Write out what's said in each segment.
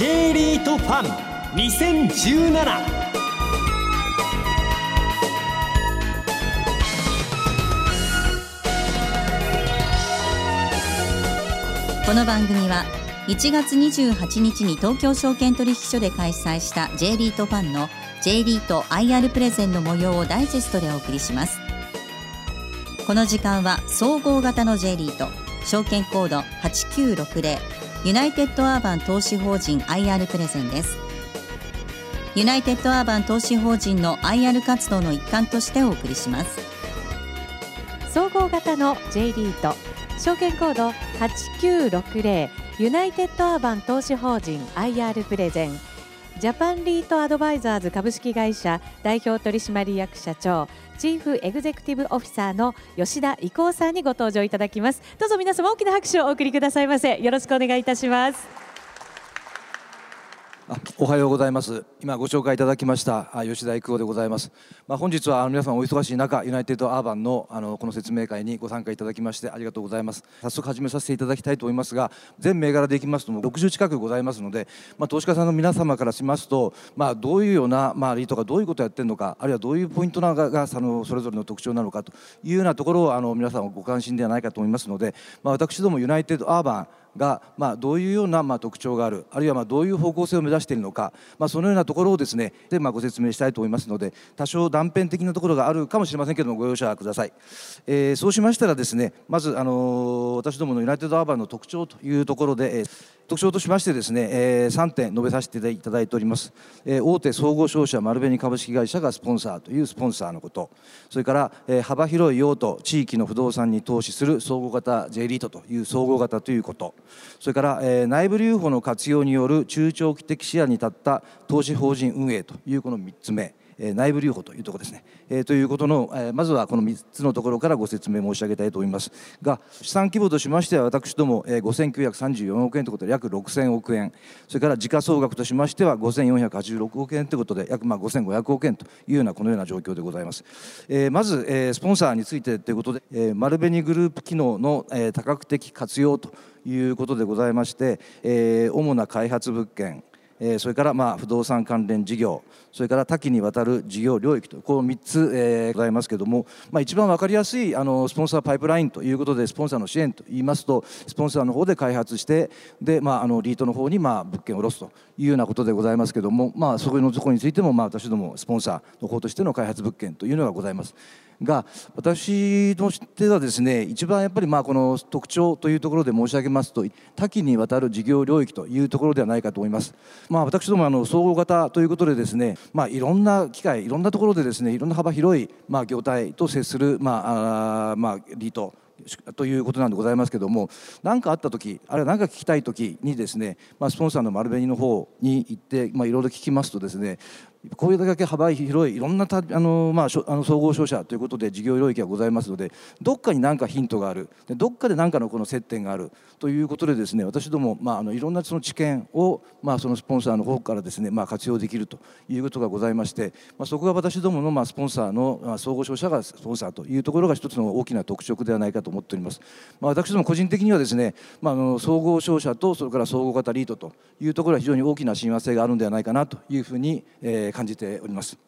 J リートファン2017この番組は1月28日に東京証券取引所で開催した J リートファンの J リート IR プレゼンの模様をダイジェストでお送りします。この時間は総合型の J リート証券コード8960ユナイテッドアーバン投資法人 IR プレゼンです。ユナイテッドアーバン投資法人の IR 活動の一環としてお送りします。総合型の J リート証券コード8960ユナイテッドアーバン投資法人 IR プレゼン。ジャパンリートアドバイザーズ株式会社代表取締役社長チーフエグゼクティブオフィサーの吉田伊光さんにご登場いただきます。どうぞ皆様大きな拍手をお送りくださいませ。よろしくお願いいたします。おはようございます。今ご紹介いただきました吉田育夫でございます、まあ、本日は皆さんお忙しい中ユナイテッドアーバンのあのこの説明会にご参加いただきましてありがとうございます。早速始めさせていただきたいと思いますが全銘柄でいきますとも60近くございますので、まあ、投資家さんの皆様からしますと、まあ、どういうような、まあ、リートがどういうことをやってるのかあるいはどういうポイントなのがそのそれぞれの特徴なのかというようなところをあの皆さんご関心ではないかと思いますので、まあ、私どもユナイテッドアーバンが、まあ、どういうような、まあ、特徴があるあるいはまあどういう方向性を目指しているのか、まあ、そのようなところをですねで、まあ、ご説明したいと思いますので多少断片的なところがあるかもしれませんけどもご容赦ください、えー、そうしましたらですねまず、あのー、私どものユナイテッドアーバーの特徴というところで、えー特徴としましてですね、えー、3点述べさせていただいております、えー、大手総合商社丸紅株式会社がスポンサーというスポンサーのこと。それから、えー、幅広い用途地域の不動産に投資する総合型 J リートという総合型ということ。それから、えー、内部留保の活用による中長期的視野に立った投資法人運営というこの3つ目。内部留保というところですね、えー、ということの、えー、まずはこの3つのところからご説明申し上げたいと思います。が資産規模としましては私ども、えー、5934億円ということで約6000億円。それから時価総額としましては5486億円ということで約まあ5500億円というようなこのような状況でございます、えー、まず、えー、スポンサーについてということで、えー、丸紅グループ機能の、えー、多角的活用ということでございまして、えー、主な開発物件えそれからまあ不動産関連事業それから多岐にわたる事業領域とこの3つ、えございますけれども、まあ、一番分かりやすいあのスポンサーパイプラインということでスポンサーの支援といいますとスポンサーの方で開発してで、まあ、あのリートの方にまあ物件を下ろすというようなことでございますけれども、まあ、そこのところについてもまあ私どもスポンサーの方としての開発物件というのがございます。が私としてはですね一番やっぱりまあこの特徴というところで申し上げますと多岐にわたる事業領域というところではないかと思います。まあ、私どもあの総合型ということでですね、まあ、いろんな機会いろんなところでですねいろんな幅広いまあ業態と接するまああまあリートということなんでございますけども何かあった時あるいは何か聞きたい時にですね、まあ、スポンサーの丸紅の方に行って、まあ、いろいろ聞きますとですねこういうだけ幅広いいろんなたあの、まあ、あの総合商社ということで事業領域がございますのでどっかに何かヒントがあるどっかで何かのこの接点があるということでですね私ども、まあ、あのいろんなその知見を、まあ、そのスポンサーの方からですね、まあ、活用できるということがございまして、まあ、そこが私どもの、まあ、スポンサーの、まあ、総合商社がスポンサーというところが一つの大きな特色ではないかと思っております。まあ、私ども個人的にはですね、まあ、あの総合商社とそれから総合型リートというところは非常に大きな親和性があるのではないかなというふうに、えー、感じております。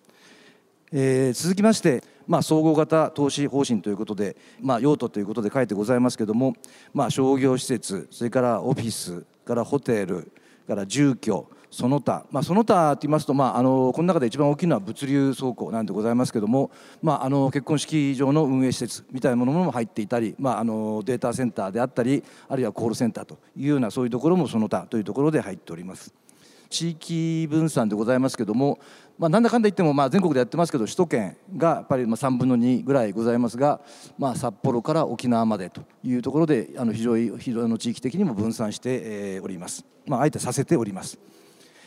えー、続きまして、まあ、総合型投資方針ということで、まあ、用途ということで書いてございますけれども、まあ、商業施設それからオフィスからホテルから住居その他、まあ、その他と言いますと、まあ、あのこの中で一番大きいのは物流倉庫なんでございますけれども、まあ、あの結婚式場の運営施設みたいなものも入っていたり、まあ、あのデータセンターであったりあるいはコールセンターというようなそういうところもその他というところで入っております。地域分散でございますけども、まあ、なんだかんだ言ってもまあ全国でやってますけど首都圏がやっぱりまあ3分の2ぐらいございますが、まあ、札幌から沖縄までというところであの非常に非常に地域的にも分散しております、まあ、あえてさせております。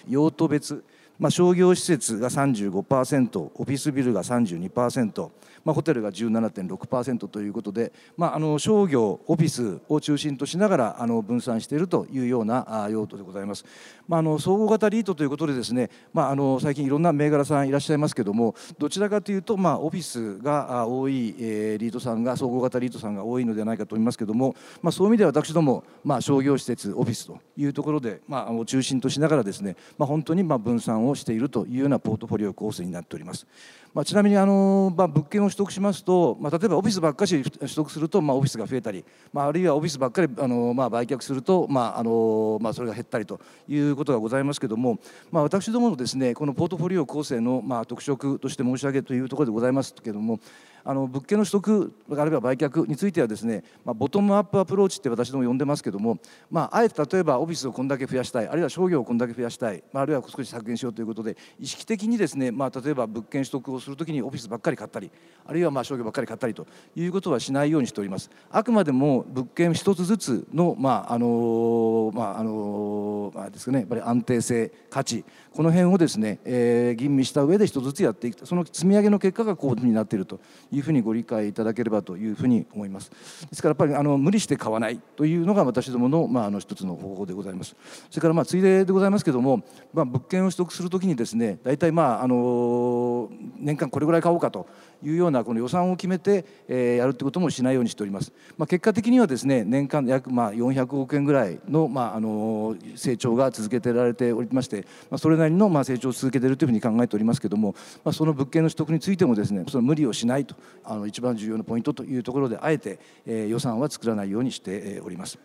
用途別まあ、商業施設が35%オフィスビルが32%、まあ、ホテルが17.6%ということで、まあ、あの商業オフィスを中心としながらあの分散しているというような用途でございます、まあ、あの総合型リートということでですね、まあ、あの最近いろんな銘柄さんいらっしゃいますけどもどちらかというと、まあ、オフィスが多い、え、リートさんが総合型リートさんが多いのではないかと思いますけども、まあ、そういう意味では私ども、まあ、商業施設オフィスというところで、まあ、中心としながらですね、まあ、本当にまあ分散ををしているというようなポートフォリオ構成になっております。まあ、ちなみにあの、まあ、物件を取得しますと、まあ、例えばオフィスばっかり取得すると、まあ、オフィスが増えたり、まあ、あるいはオフィスばっかりあの、まあ、売却すると、まああのまあ、それが減ったりということがございますけども、まあ、私どものですねこのポートフォリオ構成の、まあ、特色として申し上げというところでございますけどもあの物件の取得あるいは売却についてはですね、まあ、ボトムアップアプローチって私ども呼んでますけども、まあ、あえて例えばオフィスをこんだけ増やしたいあるいは商業をこんだけ増やしたい、まあ、あるいは少し削減しようということで意識的にですね、まあ、例えば物件取得をするときにオフィスばっかり買ったりあるいはまあ商業ばっかり買ったりということはしないようにしております。あくまでも物件一つずつのまああのまああのまあですねやっぱり安定性価値この辺をですね、えー、吟味した上で一つずつやっていくその積み上げの結果がこういうふうになっているというふうにご理解いただければというふうに思います。ですからやっぱりあの無理して買わないというのが私どもの,、まあ、あの一つの方法でございます。それからまあついででございますけども、まあ、物件を取得するときにですね大体まああの年間これぐらい買おうかというようなこの予算を決めて、え、やるってこともしないようにしております、まあ、結果的にはですね年間約まあ400億円ぐらいの,、まあ、あの成長が続けてられておりまして、まあ、それなりのまあ成長を続けているというふうに考えておりますけども、まあ、その物件の取得についてもですねその無理をしないとあの一番重要なポイントというところであえて、えー、予算は作らないようにしております。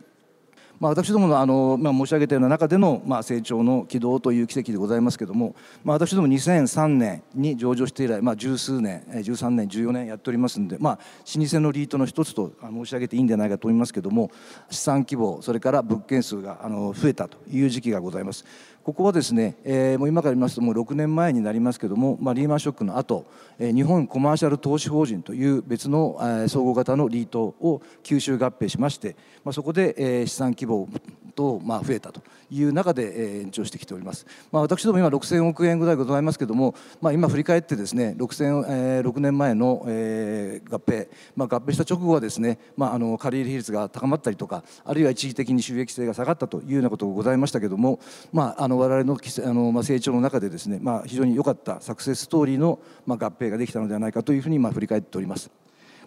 まあ、私どものあの、まあ、申し上げたような中での、まあ、成長の軌道という奇跡でございますけれども、まあ、私ども2003年に上場して以来、まあ、十数年13年14年やっておりますんで、まあ、老舗のリートの一つと申し上げていいんじゃないかと思いますけれども資産規模それから物件数があの増えたという時期がございます。ここはですね、えー、もう今から言いますともう6年前になりますけども、まあ、リーマンショックの後、えー、日本コマーシャル投資法人という別の、えー、総合型のリートを吸収合併しまして、まあ、そこで、えー、資産規模と、まあ、増えたという中で、えー、延長してきております、まあ、私ども今6000億円ぐらいございますけども、まあ、今振り返ってですね6000、えー、6年前の、えー、合併、まあ、合併した直後はですね、まあ、あの借入比率が高まったりとかあるいは一時的に収益性が下がったというようなことがございましたけども、ま、あの我々のあの、まあ、成長の中でですね、まあ、非常に良かったサクセスストーリーの、まあ、合併ができたのではないかというふうに、まあ、振り返っております。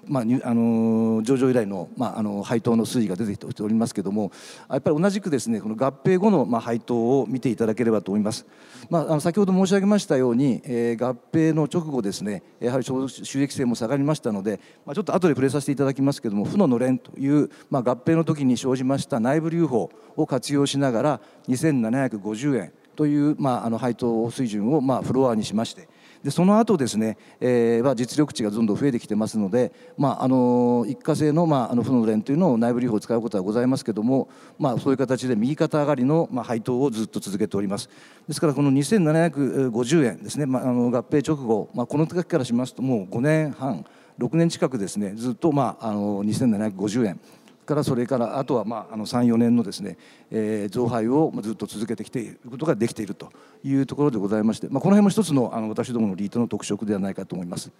まあ、あの上場以来の,、まあ、あの配当の推移が出てきておりますけれどもやっぱり同じくですねこの合併後の、まあ、配当を見ていただければと思います、まあ、あの先ほど申し上げましたように、えー、合併の直後ですねやはり収益性も下がりましたので、まあ、ちょっと後で触れさせていただきますけれども負ののれんという、まあ、合併の時に生じました内部留保を活用しながら2750円という、まあ、あの配当水準を、まあ、フロアにしましてでその後ですね、えー、実力値がどんどん増えてきてますので、まあ、あの一過性の,、まあ、あの負の連というのを内部留保を使うことはございますけども、まあ、そういう形で右肩上がりの、まあ、配当をずっと続けております。ですからこの2750円ですね、まあ、あの合併直後、まあ、この時からしますともう5年半6年近くですねずっと、まあ、あの2750円からそれからあとはまああの34年のですね、えー、増配をずっと続けてきていることができているというところでございまして、まあ、この辺も一つのあの私どものリートの特色ではないかと思います。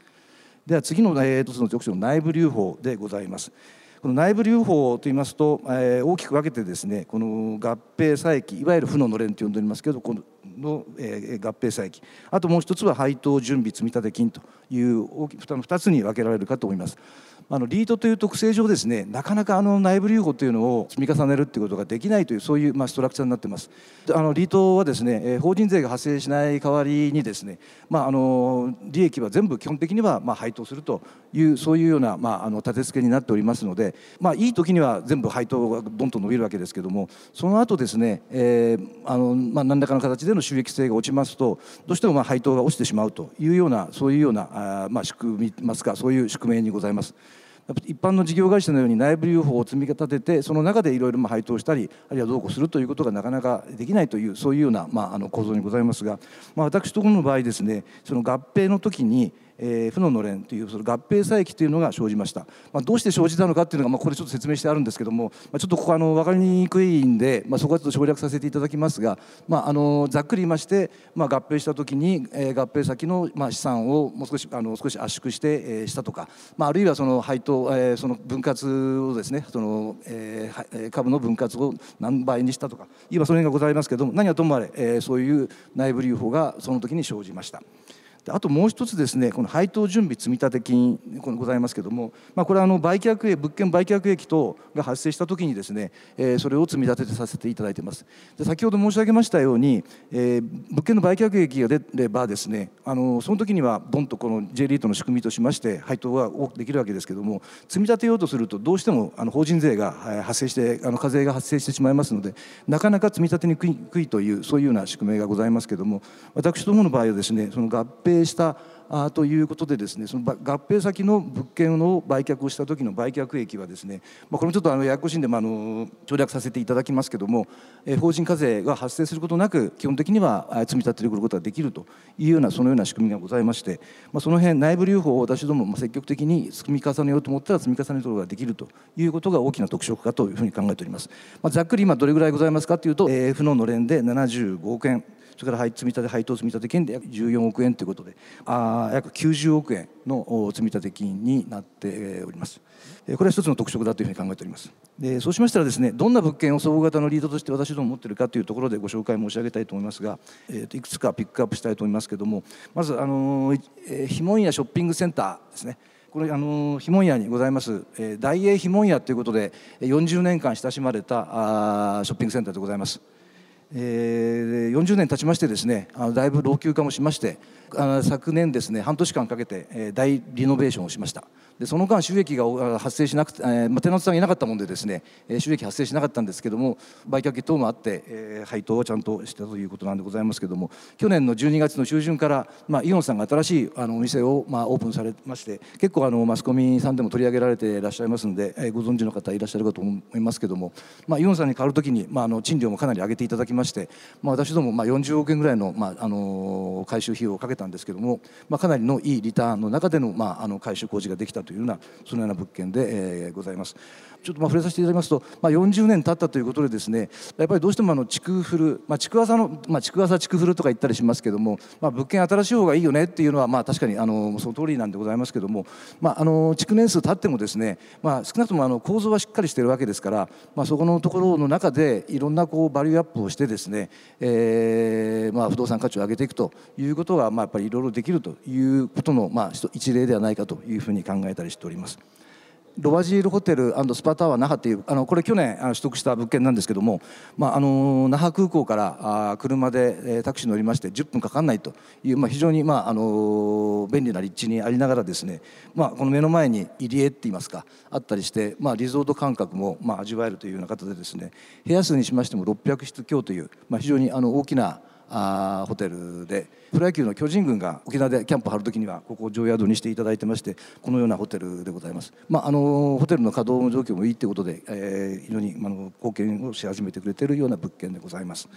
では次の、えー、一つの特徴の内部留保でございます。この内部留保といいますと、えー、大きく分けてですねこの合併差益いわゆる負ののれんと呼んでおりますけどこの、えー、合併差益あともう一つは配当準備積立金という大き2つに分けられるかと思います。あのリートという特性上ですねなかなかあの内部留保というのを積み重ねるっていうことができないというそういうまあストラクチャーになってますあのリートはですね法人税が発生しない代わりにですねまああの利益は全部基本的にはまあ配当するというそういうようなまああの立て付けになっておりますのでまあいい時には全部配当がどんどん伸びるわけですけどもその後ですね、えー、あのまあ何らかの形での収益性が落ちますとどうしてもまあ配当が落ちてしまうというようなそういうようなあまあ仕組みますかそういう宿命にございます。一般の事業会社のように内部留保を積み立ててその中でいろいろ配当したりあるいはどうこうするということがなかなかできないというそういうような、まあ、あの構造にございますが、まあ、私どもの場合ですねその合併の時にえー、負ののれんというその合併差益というのが生じました、まあ、どうして生じたのかというのが、まあ、これちょっと説明してあるんですけども、まあ、ちょっとここあの分かりにくいんで、まあ、そこはちょっと省略させていただきますが、まあ、あのざっくり言いまして、まあ、合併した時に、えー、合併先の、まあ、資産をもう少しあの少し圧縮して、えー、したとか、まあ、あるいはその配当、えー、その分割をですねその、えー、株の分割を何倍にしたとか今その辺がございますけども何はともあれ、えー、そういう内部留保がその時に生じました。あともう一つですねこの配当準備積立金ございますけれども、まあ、これはあの売却益物件売却益等が発生した時にですね、えー、それを積み立ててさせていただいてます。で先ほど申し上げましたように、えー、物件の売却益が出ればですねあのその時にはボンとこの J リートの仕組みとしまして配当が多くできるわけですけれども積み立てようとするとどうしてもあの法人税が発生してあの課税が発生してしまいますのでなかなか積み立てにくいというそういうような仕組みがございますけれども私どもの場合はですねその合併併したあということでですねその合併先の物件の売却をした時の売却益はですね、まあ、これもちょっとあのややこしいんで、まあ、あの省略させていただきますけども、え法人課税が発生することなく基本的には積み立ててくることができるというようなそのような仕組みがございまして、まあ、その辺内部留保を私ども積極的に積み重ねようと思ったら積み重ねることができるということが大きな特色かというふうに考えております。まあ、ざっくり今どれぐらいございますかというと、えー、負ののれんで75億円それから積立配当積立金で約14億円ということであ約90億円の積立金になっております。これは一つの特色だというふうに考えております。でそうしましたらですねどんな物件を総合型のリードとして私ども持っているかというところでご紹介申し上げたいと思いますが、えー、といくつかピックアップしたいと思いますけれどもまずあの、え、ひもんやショッピングセンターですねこれあのひもん屋にございます、えー、大英ひもん屋ということで40年間親しまれたあショッピングセンターでございます。えー、40年経ちましてですねあのだいぶ老朽化もしましてあの昨年ですね半年間かけて、えー、大リノベーションをしました。でその間収益が発生しなくて、えーまあ、テナントさんがいなかったもんでですねえ収益発生しなかったんですけども売却等もあって、えー、配当をちゃんとしたということなんでございますけども去年の12月の中旬から、まあ、イオンさんが新しいあのお店を、まあ、オープンされまして結構あのマスコミさんでも取り上げられていらっしゃいますので、えー、ご存知の方いらっしゃるかと思いますけども、まあ、イオンさんに変わる時に、まあ、あの賃料もかなり上げていただきままして、まあ、私どもまあ40億円ぐらいの,、まあ、あの回収費用をかけたんですけども、まあ、かなりのいいリターンの中での,、まあ、あの回収工事ができたというようなそのような物件で、えー、ございます。ちょっとまあ触れさせていただきますと、まあ、40年経ったということでですねやっぱりどうしてもあの築古、まあ、築浅の、まあ、築浅築古とか言ったりしますけども、まあ、物件新しい方がいいよねっていうのはまあ確かにあのその通りなんでございますけども、まあ、あの築年数経ってもですね、まあ、少なくともあの構造はしっかりしているわけですから、まあ、そこのところの中でいろんなこうバリューアップをしてですね、ですねえーまあ、不動産価値を上げていくということが、まあ、やっぱりいろいろできるということの、まあ、一例ではないかというふうに考えたりしております。ロワジールホテルスパタワー那覇っていうあのこれ去年取得した物件なんですけども、まあ、あの那覇空港からあ車でえタクシー乗りまして10分かかんないという、まあ、非常に、まあ、あの便利な立地にありながらですね、まあ、この目の前に入り江っていいますかあったりして、まあ、リゾート感覚も、まあ、味わえるというような形でですね部屋数にしましても600室強という、まあ、非常にあの大きなあホテルでプロ野球の巨人軍が沖縄でキャンプ張る時にはここを常宿にしていただいてましてこのようなホテルでございます、まあ、あのホテルの稼働状況もいいということで、えー、非常にあの貢献をし始めてくれているような物件でございます。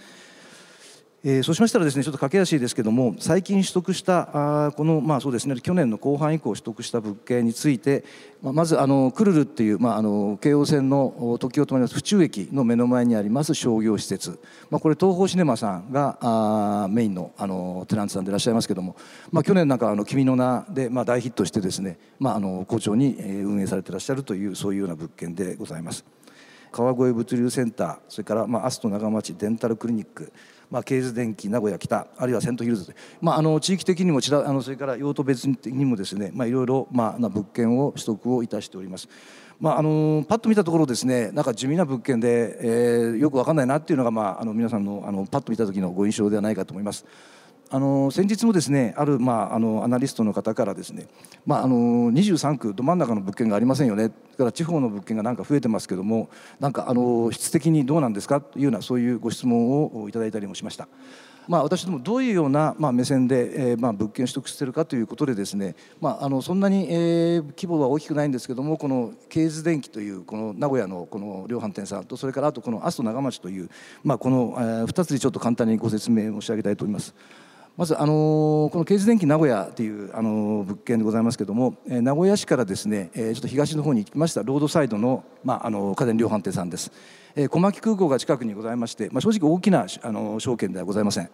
えー、そうしましたらですねちょっと駆け足ですけども最近取得したあこのまあそうですね去年の後半以降取得した物件について、まあ、まずあのクルルっていう、まあ、あの京王線の時を止まります府中駅の目の前にあります商業施設、まあ、これ東宝シネマさんがあメインのあのテナントさんでいらっしゃいますけども、まあ、去年なんかあの君の名で、まあ、大ヒットしてですね、まあ、あの好調に運営されてらっしゃるというそういうような物件でございます。川越物流センターそれから、まあ、アスト長町デンタルクリニックまあ、ケーズ電機名古屋北あるいはセントヒルズまあ、あの地域的にもちらあのそれから用途別的にもですね、まあ、いろいろ、まあ、な物件を取得をいたしております。まあ、あのパッと見たところですねなんか地味な物件で、えー、よく分かんないなっていうのが、まあ、あの皆さんのあのパッと見た時のご印象ではないかと思います。あの先日もですねある、まあ、あのアナリストの方からですね、まあ、あの23区ど真ん中の物件がありませんよねだから地方の物件がなんか増えてますけどもなんかあの質的にどうなんですかというようなそういうご質問をいただいたりもしました。まあ、私どもどういうような、まあ、目線で、えーまあ、物件取得しているかということでですね、まあ、あのそんなに、えー、規模は大きくないんですけどもこのケーズ電機というこの名古屋のこの量販店さんとそれからあとこの阿蘇長町という、まあ、この、えー、2つでちょっと簡単にご説明申し上げたいと思います。まずあのこの京津電機名古屋というあの物件でございますけども、え名古屋市からですね、えちょっと東の方に行きましたロードサイドの,、まあ、あの家電量販店さんです。え小牧空港が近くにございまして、まあ、正直大きなあの証券ではございません。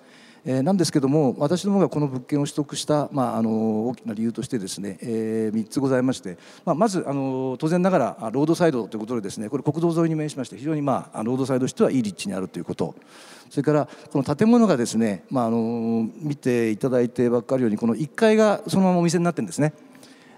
えー、なんですけども私どもがこの物件を取得した、まあ、あの大きな理由としてですね、えー、3つございまして、まあ、まずあの当然ながらロードサイドということでですねこれ国道沿いに面しまして非常に、まあ、ロードサイドとしてはいい立地にあるということそれからこの建物がですね、まあ、あの見ていただいて分かるようにこの1階がそのままお店になってるんですね。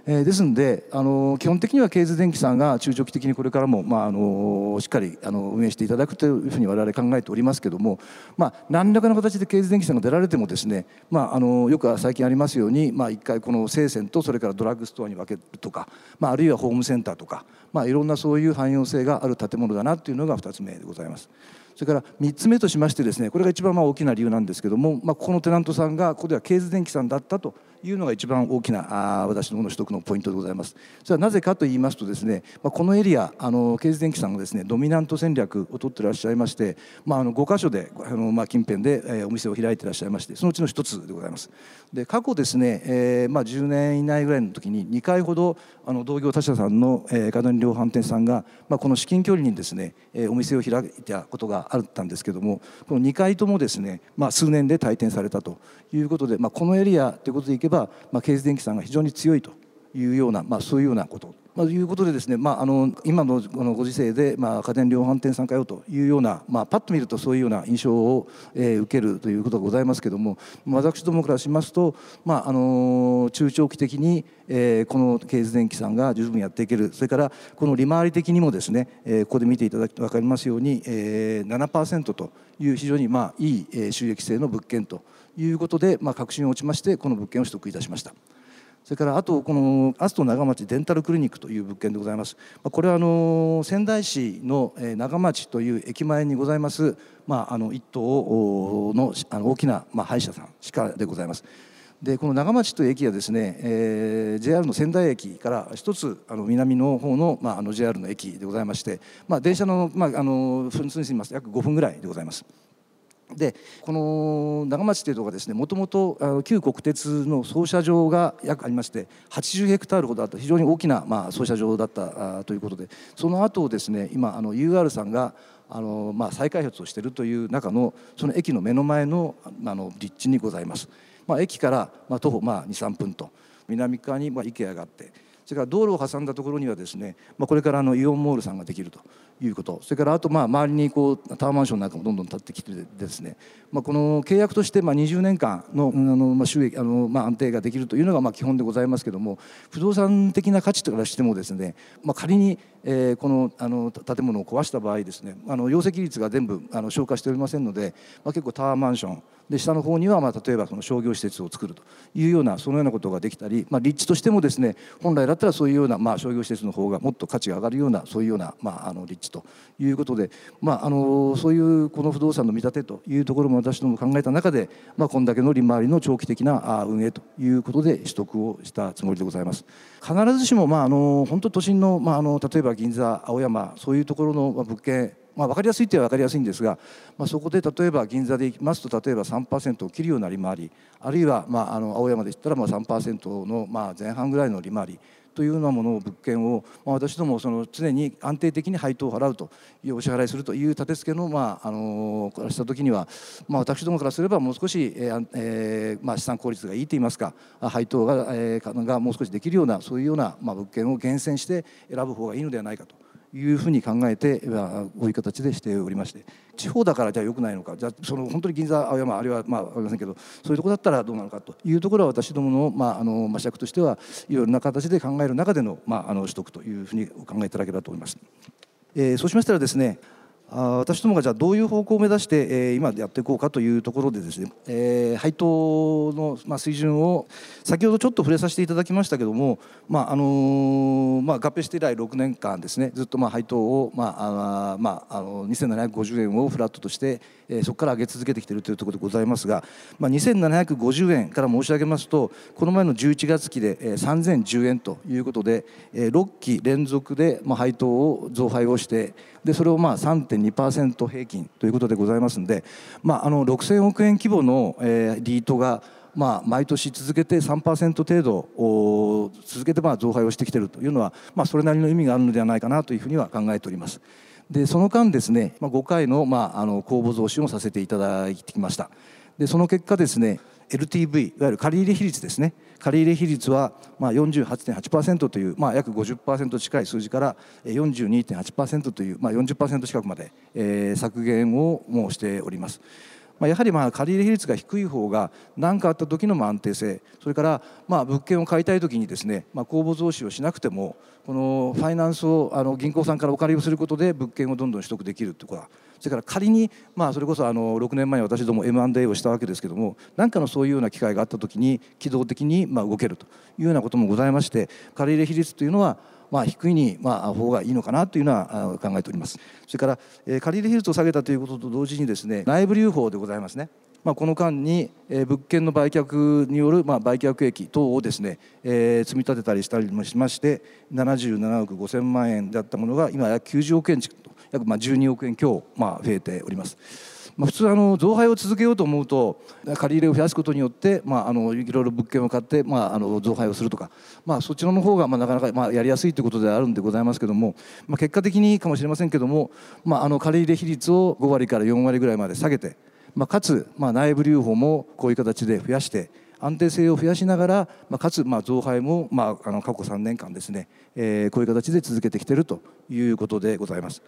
えー、ですのであの基本的には経津電機さんが中長期的にこれからも、まあ、あのしっかりあの運営していただくというふうに我々考えておりますけども、まあ、何らかの形で経津電機さんが出られてもですね、まあ、あのよく最近ありますように、まあ、1回この生鮮とそれからドラッグストアに分けるとか、まあ、あるいはホームセンターとか、まあ、いろんなそういう汎用性がある建物だなというのが2つ目でございます。それから3つ目としましてですねこれが一番まあ大きな理由なんですけども、まあ、ここのテナントさんがここではケーズ電機さんだったというのが一番大きなあ私のの取得のポイントでございます。それはなぜかと言いますとですね、まあ、このエリアあのケーズ電機さんがですねドミナント戦略を取ってらっしゃいまして、まあ、あの5箇所であの、まあ、近辺で、えー、お店を開いてらっしゃいましてそのうちの1つでございます。で過去ですね、えーまあ、10年以内ぐらいの時に2回ほどあの同業他社さんの、えー、家電量販店さんが、まあ、この至近距離にですね、えー、お店を開いたことがあったんですけどもこの2回ともですね、まあ、数年で退店されたということで、まあ、このエリアということでいけば、まあ、ケース電気さんが非常に強いというような、まあ、そういうようなことまあ、いうことでですね、まあ、あの今のこのご時世で、まあ、家電量販店さんかよというような、まあ、パッと見るとそういうような印象を、えー、受けるということがございますけれども私どもからしますと、まあ、あの中長期的に、えー、このケーズ電機さんが十分やっていけるそれからこの利回り的にもですね、えー、ここで見ていただくと分かりますように、えー、7%という非常に、まあ、いい収益性の物件ということで、まあ、確信を持ちましてこの物件を取得いたしました。それからあとこのアスト長町デンタルクリニックという物件でございます。これはあの仙台市の長町という駅前にございます、まあ、あの一棟のあの大きな、まあ、歯医者さん歯科でございます。でこの長町という駅はですね、えー、JR の仙台駅から一つあの南の方の,、まあ、あの JR の駅でございまして、まあ、電車の,、まあ、あの分数にしますと約5分ぐらいでございます。でこの長町というところがですねもともと旧国鉄の操車場が約ありまして80ヘクタールほどあった非常に大きな、まあ、操車場だったということでその後ですね今あの UR さんがあの、まあ、再開発をしているという中のその駅の目の前のあの立地にございます。まあ、駅から、まあ、徒歩、まあ、23分と南側に、まあ、IKEA があってそれから道路を挟んだところにはですね、まあ、これからあのイオンモールさんができるということ。それからあとまあ周りにこうタワーマンションなんかもどんどん建ってきてですね、まあ、この契約としてまあ20年間のあのまあ収益あのまあ安定ができるというのがまあ基本でございますけども不動産的な価値からしてもですね、まあ、仮にえー、このあの建物を壊した場合ですねあの容積率が全部あの消化しておりませんので、まあ、結構タワーマンションで下の方にはまあ例えばその商業施設を作るというようなそのようなことができたり、まあ、立地としてもですね本来だったらそういうようなまあ商業施設の方がもっと価値が上がるようなそういうようなまああの立地ということで、まあ、あのそういうこの不動産の見立てというところも私ども考えた中で、まあ、こんだけの利回りの長期的な運営ということで取得をしたつもりでございます。必ずしもまああの本当都心のまああの例えば銀座青山そういうところの物件まあ、分かりやすいっては分かりやすいんですが、まあ、そこで例えば銀座でいきますと例えば3%を切るような利回りあるいはまああの青山で言ったらまあ3%のまあ前半ぐらいの利回りというようなものを物件を、まあ、私どもその常に安定的に配当を払うというお支払いするという立て付けのまああのからした時には、まあ、私どもからすればもう少し、えーえーまあ、資産効率がいいといいますか配当が,、えー、がもう少しできるようなそういうような、まあ、物件を厳選して選ぶ方がいいのではないかと。いうふうに考えてこういう形でしておりまして地方だからじゃあよくないのかじゃあその本当に銀座青山あるいはまあ分かりませんけどそういうとこだったらどうなのかというところは私どもの,、まあ、あのまあ、尺としてはいろいろな形で考える中での,、まあ、あの取得というふうにお考えいただければと思います。えー、そうしましたらですねあ私どもがじゃあどういう方向を目指して、え今やっていこうかというところでですね、え配当の、まあ水準を先ほどちょっと触れさせていただきましたけども、まああのまあ、合併して以来6年間ですねずっとまあ配当を、まああまあ、あの2750円をフラットとして、えそこから上げ続けてきているというところでございますが、まあ、2750円から申し上げますとこの前の11月期で、え3010円ということで、え6期連続で、まあ、配当を増配をしてでそれをまあ3.2%平均ということでございますので、まあ、あの6000億円規模の、えリートがまあ、毎年続けて3%程度続けてまあ増配をしてきているというのは、まあ、それなりの意味があるのではないかなというふうには考えております。でその間ですね、まあ、5回の,、まあ、あの公募増資をさせていただいてきましたでその結果ですね LTV いわゆる借入比率ですね借入比率はまあ48.8%という、まあ、約50%近い数字から42.8%という、まあ、40%近くまで、えー、削減をもうしております。まあ、やはりまあ借入比率が低い方が何かあった時の安定性それからまあ物件を買いたい時にですね、まあ、公募増資をしなくてもこのファイナンスをあの銀行さんからお借りをすることで物件をどんどん取得できるということそれから仮に、まあ、それこそあの6年前に私ども M&A をしたわけですけども何かのそういうような機会があった時に機動的にまあ動けるというようなこともございまして借入比率というのはまあ、低いに、まあ、方がいいのかなというのは考えておりますそれから、えー、借入比率を下げたということと同時にですね内部留保でございますねまあ、この間に、え、物件の売却による、ま、売却益等をですね、え、積み立てたりしたりもしまして77億5000万円だったものが今約90億円近く約ま12億円強、ま、増えております。まあ、普通あの増配を続けようと思うと借り入れを増やすことによって、まあ、あのいろいろ物件を買って、まあ、あの増配をするとか、まあ、そちらの方がまあなかなかまあやりやすいということであるんでございますけども、まあ、結果的にかもしれませんけども、まあ、あの借り入れ比率を5割から4割ぐらいまで下げて、まあ、かつ、まあ、内部留保もこういう形で増やして安定性を増やしながら、まあ、かつまあ増配も、まあ、あの過去3年間ですね、えー、こういう形で続けてきているということでございます。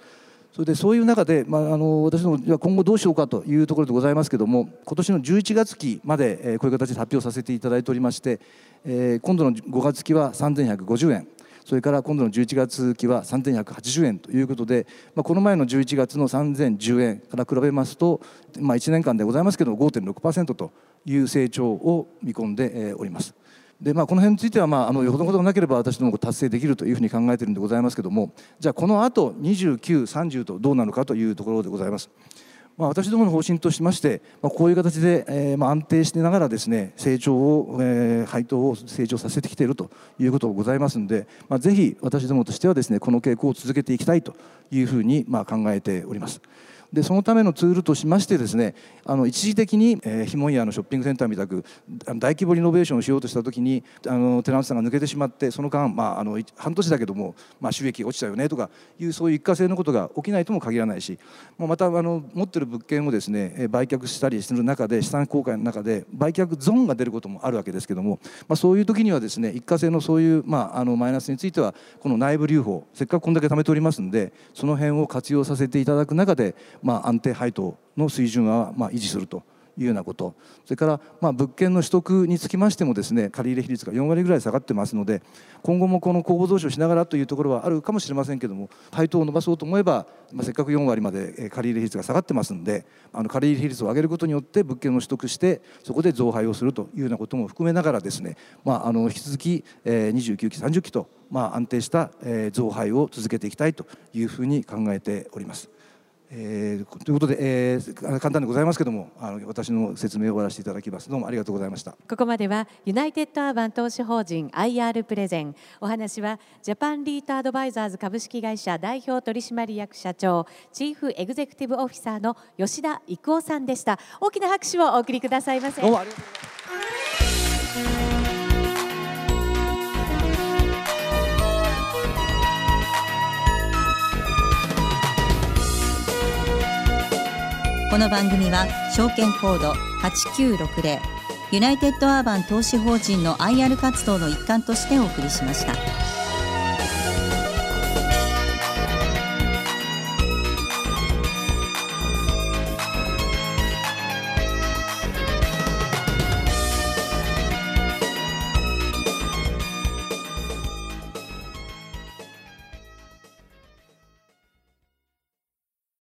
それでそういう中で、まあ、あの私ども今後どうしようかというところでございますけれども今年の11月期まで、えこういう形で発表させていただいておりまして、え今度の5月期は3150円それから今度の11月期は3180円ということで、まあ、この前の11月の3010円から比べますと、まあ、1年間でございますけど5.6%という成長を見込んでおります。でまあ、この辺については、まあ、あのよほどことがなければ私ども達成できるというふうに考えているんでございますけれどもじゃあこのあと29、30とどうなのかというところでございます。まあ、私どもの方針としまして、まあ、こういう形で、えーまあ、安定してながらですね成長を、えー、配当を成長させてきているということがございますので、まあ、ぜひ私どもとしてはですねこの傾向を続けていきたいというふうに、まあ、考えております。でそのためのツールとしましてですねあの一時的に、えー、ひもんやのショッピングセンターみたく大規模リノベーションをしようとした時にあのテナントさんが抜けてしまってその間、まあ、あの半年だけども、まあ、収益落ちたよねとかいうそういう一過性のことが起きないとも限らないしもうまたあの持ってる物件をですね売却したりする中で資産公開の中で売却ゾーンが出ることもあるわけですけども、まあ、そういう時にはですね一過性のそういう、まあ、あのマイナスについてはこの内部留保せっかくこんだけ貯めておりますんでその辺を活用させていただく中で、まあ、安定配当の水準はま維持するというようなことそれからま物件の取得につきましてもですね借入比率が4割ぐらい下がってますので今後もこの公募増資をしながらというところはあるかもしれませんけども配当を伸ばそうと思えば、まあせっかく4割まで借入比率が下がってますんであの借入比率を上げることによって物件を取得してそこで増配をするというようなことも含めながらですね、まあ、あの引き続き29期30期と、ま安定した増配を続けていきたいというふうに考えております。えー、ということで、えー、簡単でございますけどもあの私の説明を終わらせていただきます。どうもありがとうございました。ここまではユナイテッドアーバン投資法人 IR プレゼン。お話はジャパンリートアドバイザーズ株式会社代表取締役社長チーフエグゼクティブオフィサーの吉田育夫さんでした。大きな拍手をお送りくださいませ。どうもありがとうございますこの番組は証券コード8960ユナイテッドアーバン投資法人の IR 活動の一環としてお送りしました。